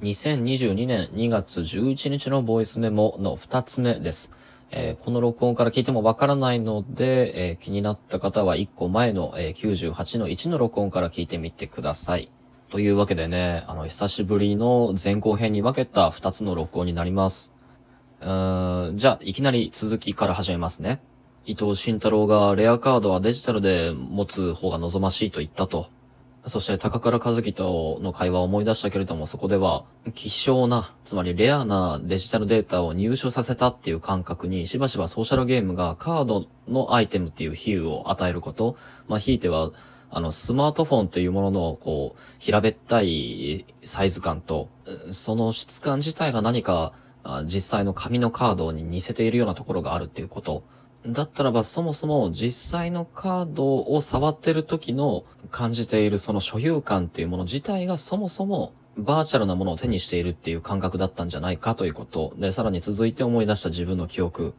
2022年2月11日のボイスメモの2つ目です。えーこの録音から聞いてもわからないので、えー気になった方は1個前の、えー98の1の録音から聞いてみてください。というわけでね、あの、久しぶりの前後編に分けた2つの録音になります。うーんじゃあ、いきなり続きから始めますね。伊藤慎太郎がレアカードはデジタルで持つ方が望ましいと言ったと。そして高倉和樹との会話を思い出したけれども、そこでは、希少な、つまりレアなデジタルデータを入手させたっていう感覚に、しばしばソーシャルゲームがカードのアイテムっていう比喩を与えること、まあ、ひいては、あの、スマートフォンというものの、こう、平べったいサイズ感と、その質感自体が何か、実際の紙のカードに似せているようなところがあるっていうこと。だったらばそもそも実際のカードを触ってる時の感じているその所有感っていうもの自体がそもそもバーチャルなものを手にしているっていう感覚だったんじゃないかということ。で、さらに続いて思い出した自分の記憶。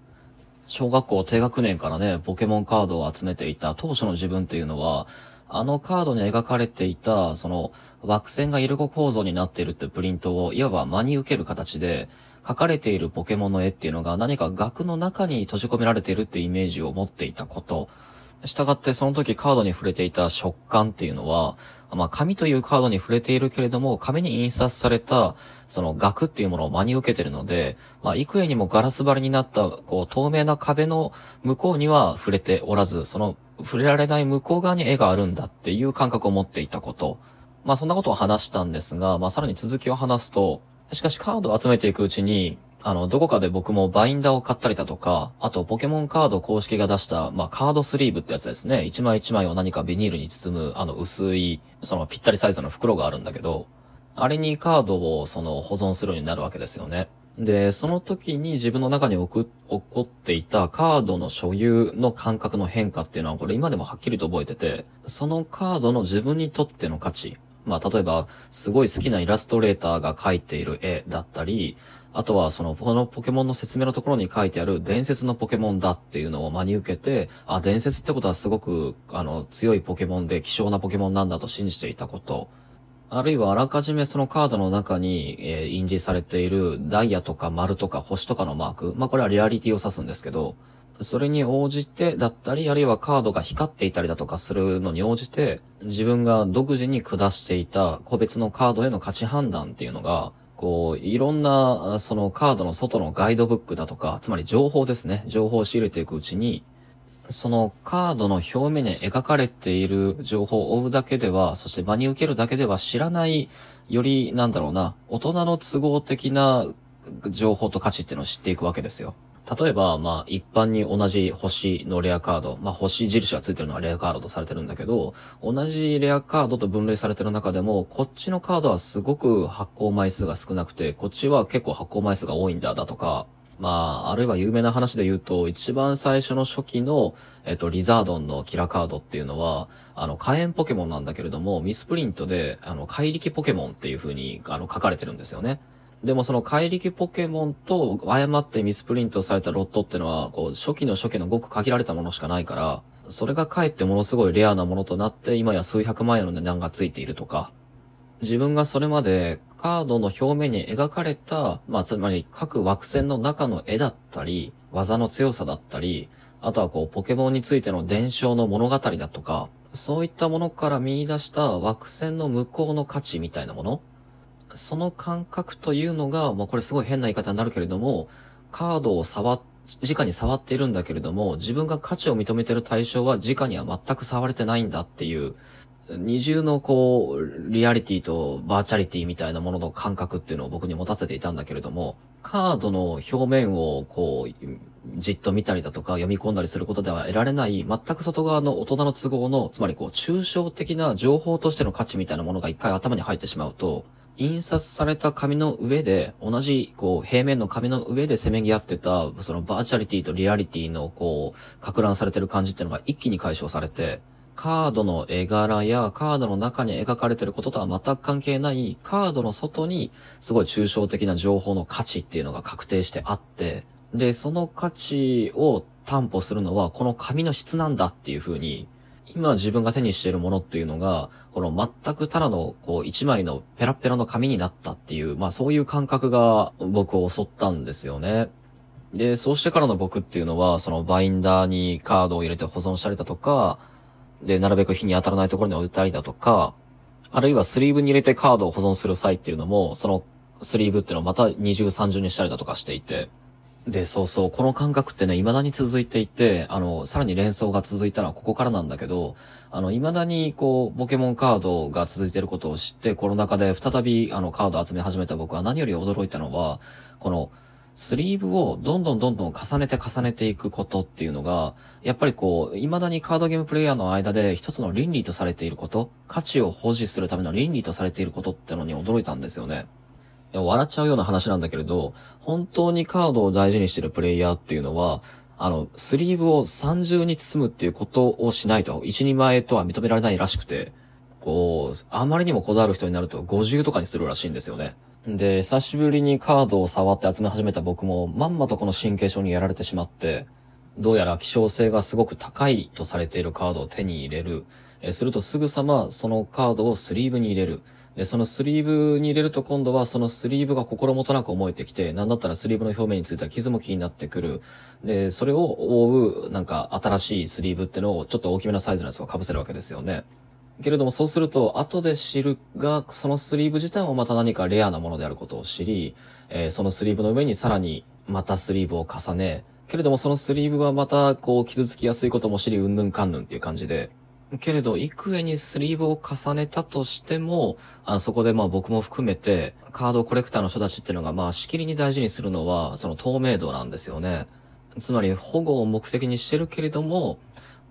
小学校低学年からね、ポケモンカードを集めていた当初の自分っていうのは、あのカードに描かれていた、その惑星がイルゴ構造になっているってプリントをいわば真に受ける形で、書かれているポケモンの絵っていうのが何か額の中に閉じ込められているってイメージを持っていたこと。したがってその時カードに触れていた食感っていうのは、まあ紙というカードに触れているけれども、紙に印刷されたその額っていうものを真に受けてるので、まあ幾重にもガラス張りになったこう透明な壁の向こうには触れておらず、その触れられない向こう側に絵があるんだっていう感覚を持っていたこと。まあそんなことを話したんですが、まあさらに続きを話すと、しかしカードを集めていくうちに、あの、どこかで僕もバインダーを買ったりだとか、あとポケモンカード公式が出した、まあカードスリーブってやつですね。一枚一枚を何かビニールに包む、あの薄い、そのぴったりサイズの袋があるんだけど、あれにカードをその保存するようになるわけですよね。で、その時に自分の中に起こっていたカードの所有の感覚の変化っていうのはこれ今でもはっきりと覚えてて、そのカードの自分にとっての価値、まあ例えばすごい好きなイラストレーターが描いている絵だったり、あとはそのこのポケモンの説明のところに書いてある伝説のポケモンだっていうのを真に受けて、あ、伝説ってことはすごくあの強いポケモンで希少なポケモンなんだと信じていたこと。あるいはあらかじめそのカードの中に、えー印字されているダイヤとか丸とか星とかのマーク。まあこれはリアリティを指すんですけど、それに応じてだったり、あるいはカードが光っていたりだとかするのに応じて、自分が独自に下していた個別のカードへの価値判断っていうのが、こう、いろんな、そのカードの外のガイドブックだとか、つまり情報ですね。情報を仕入れていくうちに、そのカードの表面に描かれている情報を追うだけでは、そして場に受けるだけでは知らない、より、なんだろうな、大人の都合的な情報と価値っていうのを知っていくわけですよ。例えば、まあ、一般に同じ星のレアカード、まあ、星印がついてるのはレアカードとされてるんだけど、同じレアカードと分類されてる中でも、こっちのカードはすごく発行枚数が少なくて、こっちは結構発行枚数が多いんだ、だとか、まあ、あるいは有名な話で言うと、一番最初の初期の、えっと、リザードンのキラカードっていうのは、あの、火炎ポケモンなんだけれども、ミスプリントで、あの、怪力ポケモンっていう風に、あの、書かれてるんですよね。でもその怪力ポケモンと誤ってミスプリントされたロットってのは、こう、初期の初期のごく限られたものしかないから、それがかえってものすごいレアなものとなって、今や数百万円の値段がついているとか、自分がそれまでカードの表面に描かれた、まあ、つまり各惑星の中の絵だったり、技の強さだったり、あとはこう、ポケモンについての伝承の物語だとか、そういったものから見出した惑星の向こうの価値みたいなものその感覚というのが、まあこれすごい変な言い方になるけれども、カードを触っ、直に触っているんだけれども、自分が価値を認めている対象は直には全く触れてないんだっていう、二重のこう、リアリティとバーチャリティみたいなものの感覚っていうのを僕に持たせていたんだけれども、カードの表面をこう、じっと見たりだとか読み込んだりすることでは得られない、全く外側の大人の都合の、つまりこう、抽象的な情報としての価値みたいなものが一回頭に入ってしまうと、印刷された紙の上で、同じ、こう、平面の紙の上でせめぎ合ってた、そのバーチャリティとリアリティの、こう、拡乱されてる感じっていうのが一気に解消されて、カードの絵柄やカードの中に描かれてることとは全く関係ない、カードの外に、すごい抽象的な情報の価値っていうのが確定してあって、で、その価値を担保するのは、この紙の質なんだっていう風に、今自分が手にしているものっていうのが、この全くただの、こう、一枚のペラペラの紙になったっていう、まあそういう感覚が僕を襲ったんですよね。で、そうしてからの僕っていうのは、そのバインダーにカードを入れて保存したりだとか、で、なるべく日に当たらないところに置いたりだとか、あるいはスリーブに入れてカードを保存する際っていうのも、そのスリーブっていうのをまた二重三重にしたりだとかしていて、で、そうそう、この感覚ってね、未だに続いていて、あの、さらに連想が続いたのはここからなんだけど、あの、未だにこう、ポケモンカードが続いてることを知って、コロナ禍で再びあの、カードを集め始めた僕は何より驚いたのは、この、スリーブをどんどんどんどん重ねて重ねていくことっていうのが、やっぱりこう、未だにカードゲームプレイヤーの間で一つの倫理とされていること、価値を保持するための倫理とされていることってのに驚いたんですよね。笑っちゃうような話なんだけれど、本当にカードを大事にしてるプレイヤーっていうのは、あの、スリーブを三重に包むっていうことをしないと、一人前とは認められないらしくて、こう、あまりにもこだわる人になると50とかにするらしいんですよね。で、久しぶりにカードを触って集め始めた僕も、まんまとこの神経症にやられてしまって、どうやら希少性がすごく高いとされているカードを手に入れる。えするとすぐさまそのカードをスリーブに入れる。で、そのスリーブに入れると今度はそのスリーブが心もとなく思えてきて、なんだったらスリーブの表面についた傷も気になってくる。で、それを覆う、なんか新しいスリーブってのをちょっと大きめのサイズのやつを被せるわけですよね。けれどもそうすると、後で知るが、そのスリーブ自体もまた何かレアなものであることを知り、えー、そのスリーブの上にさらにまたスリーブを重ね、けれどもそのスリーブはまたこう傷つきやすいことも知り、うんぬんかんぬんっていう感じで、けれど、幾重にスリーブを重ねたとしても、あそこでまあ僕も含めて、カードコレクターの人たちっていうのがまあしきりに大事にするのは、その透明度なんですよね。つまり保護を目的にしてるけれども、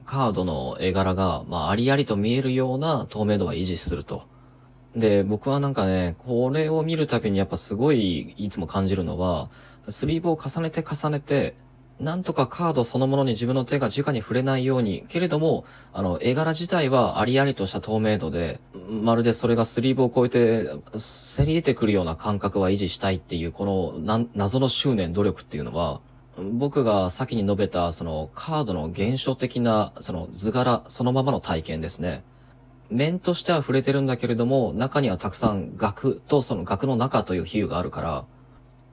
カードの絵柄が、まあありありと見えるような透明度は維持すると。で、僕はなんかね、これを見るたびにやっぱすごいいつも感じるのは、スリーブを重ねて重ねて、なんとかカードそのものに自分の手が直に触れないように、けれども、あの、絵柄自体はありありとした透明度で、まるでそれがスリーブを超えて、せり出てくるような感覚は維持したいっていう、この、謎の執念、努力っていうのは、僕が先に述べた、その、カードの現象的な、その、図柄、そのままの体験ですね。面としては触れてるんだけれども、中にはたくさん額とその額の中という比喩があるから、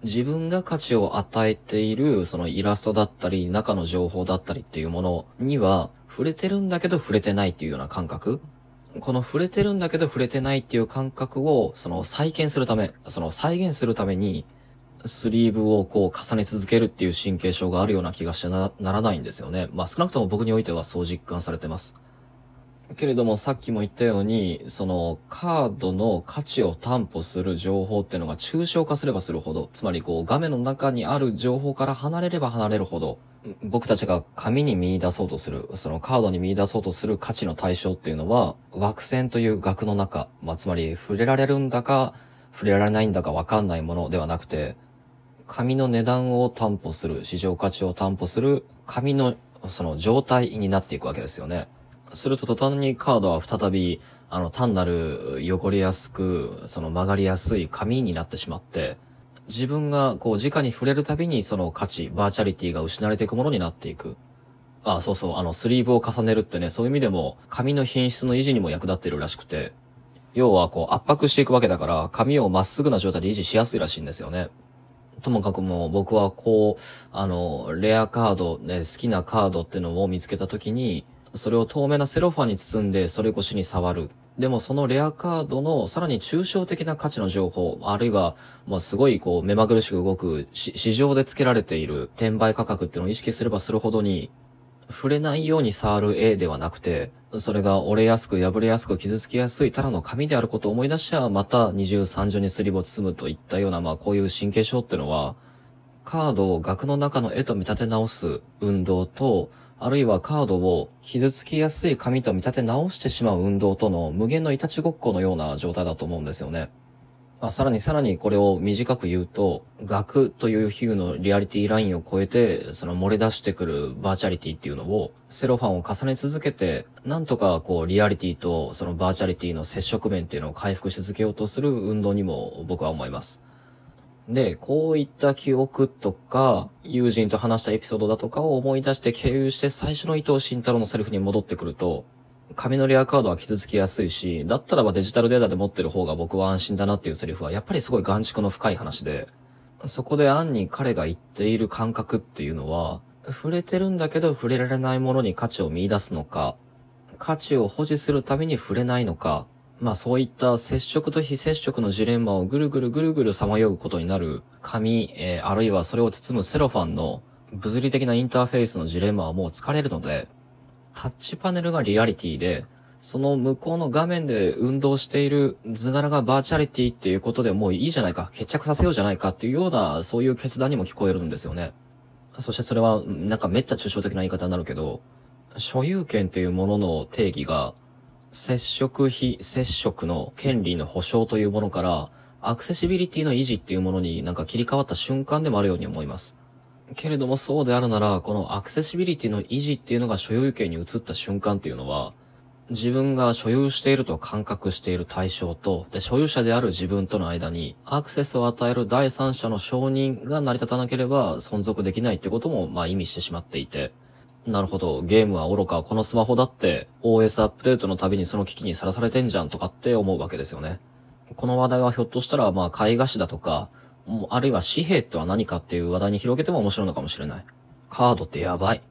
自分が価値を与えている、そのイラストだったり、中の情報だったりっていうものには、触れてるんだけど触れてないっていうような感覚この触れてるんだけど触れてないっていう感覚を、その再建するため、その再現するために、スリーブをこう重ね続けるっていう神経症があるような気がしてならないんですよね。まあ少なくとも僕においてはそう実感されてます。けれどもさっきも言ったように、そのカードの価値を担保する情報っていうのが抽象化すればするほど、つまりこう画面の中にある情報から離れれば離れるほど、僕たちが紙に見出そうとする、そのカードに見出そうとする価値の対象っていうのは、枠線という額の中、まあ、つまり触れられるんだか、触れられないんだかわかんないものではなくて、紙の値段を担保する、市場価値を担保する、紙のその状態になっていくわけですよね。すると途端にカードは再び、あの、単なる汚れやすく、その曲がりやすい紙になってしまって、自分がこう直に触れるたびにその価値、バーチャリティが失われていくものになっていく。ああ、そうそう、あの、スリーブを重ねるってね、そういう意味でも、紙の品質の維持にも役立ってるらしくて、要はこう圧迫していくわけだから、紙をまっすぐな状態で維持しやすいらしいんですよね。ともかくも僕はこう、あの、レアカード、ね、好きなカードっていうのを見つけたときに、それを透明なセロファンに包んで、それ越しに触る。でもそのレアカードのさらに抽象的な価値の情報、あるいは、まあ、すごいこう目まぐるしく動く市場で付けられている転売価格っていうのを意識すればするほどに、触れないように触る絵ではなくて、それが折れやすく破れやすく傷つきやすいただの紙であることを思い出しちゃ、また二重三重にすりぼ包むといったような、まあこういう神経症っていうのは、カードを額の中の絵と見立て直す運動と、あるいはカードを傷つきやすい紙と見立て直してしまう運動との無限のいたちごっこのような状態だと思うんですよね。まあ、さらにさらにこれを短く言うと、額という比喩のリアリティラインを超えて、その漏れ出してくる virtuality っていうのを、セロファンを重ね続けて、なんとかこうリアリティとその virtuality の接触面っていうのを回復し続けようとする運動にも僕は思います。で、こういった記憶とか、友人と話したエピソードだとかを思い出して経由して最初の伊藤慎太郎のセリフに戻ってくると、紙のレアカードは傷つきやすいし、だったらばデジタルデータで持ってる方が僕は安心だなっていうセリフは、やっぱりすごい眼蓄の深い話で、そこで暗に彼が言っている感覚っていうのは、触れてるんだけど触れられないものに価値を見出すのか、価値を保持するために触れないのか、まあそういった接触と非接触のジレンマをぐるぐるぐるぐるさまようことになる紙、えー、あるいはそれを包むセロファンの物理的なインターフェースのジレンマはもう疲れるので、タッチパネルがリアリティで、その向こうの画面で運動している図柄がバーチャリティっていうことでもういいじゃないか、決着させようじゃないかっていうような、そういう決断にも聞こえるんですよね。そしてそれは、なんかめっちゃ抽象的な言い方になるけど、所有権というものの定義が、接触非接触の権利の保障というものから、アクセシビリティの維持っていうものになんか切り替わった瞬間でもあるように思います。けれどもそうであるなら、このアクセシビリティの維持っていうのが所有権に移った瞬間っていうのは、自分が所有していると感覚している対象と、で、所有者である自分との間に、アクセスを与える第三者の承認が成り立たなければ存続できないってことも、まあ意味してしまっていて。なるほど、ゲームは愚か、このスマホだって OS アップデートのたびにその危機にさらされてんじゃんとかって思うわけですよね。この話題はひょっとしたら、まあ、絵画師だとか、あるいは紙幣とは何かっていう話題に広げても面白いのかもしれない。カードってやばい。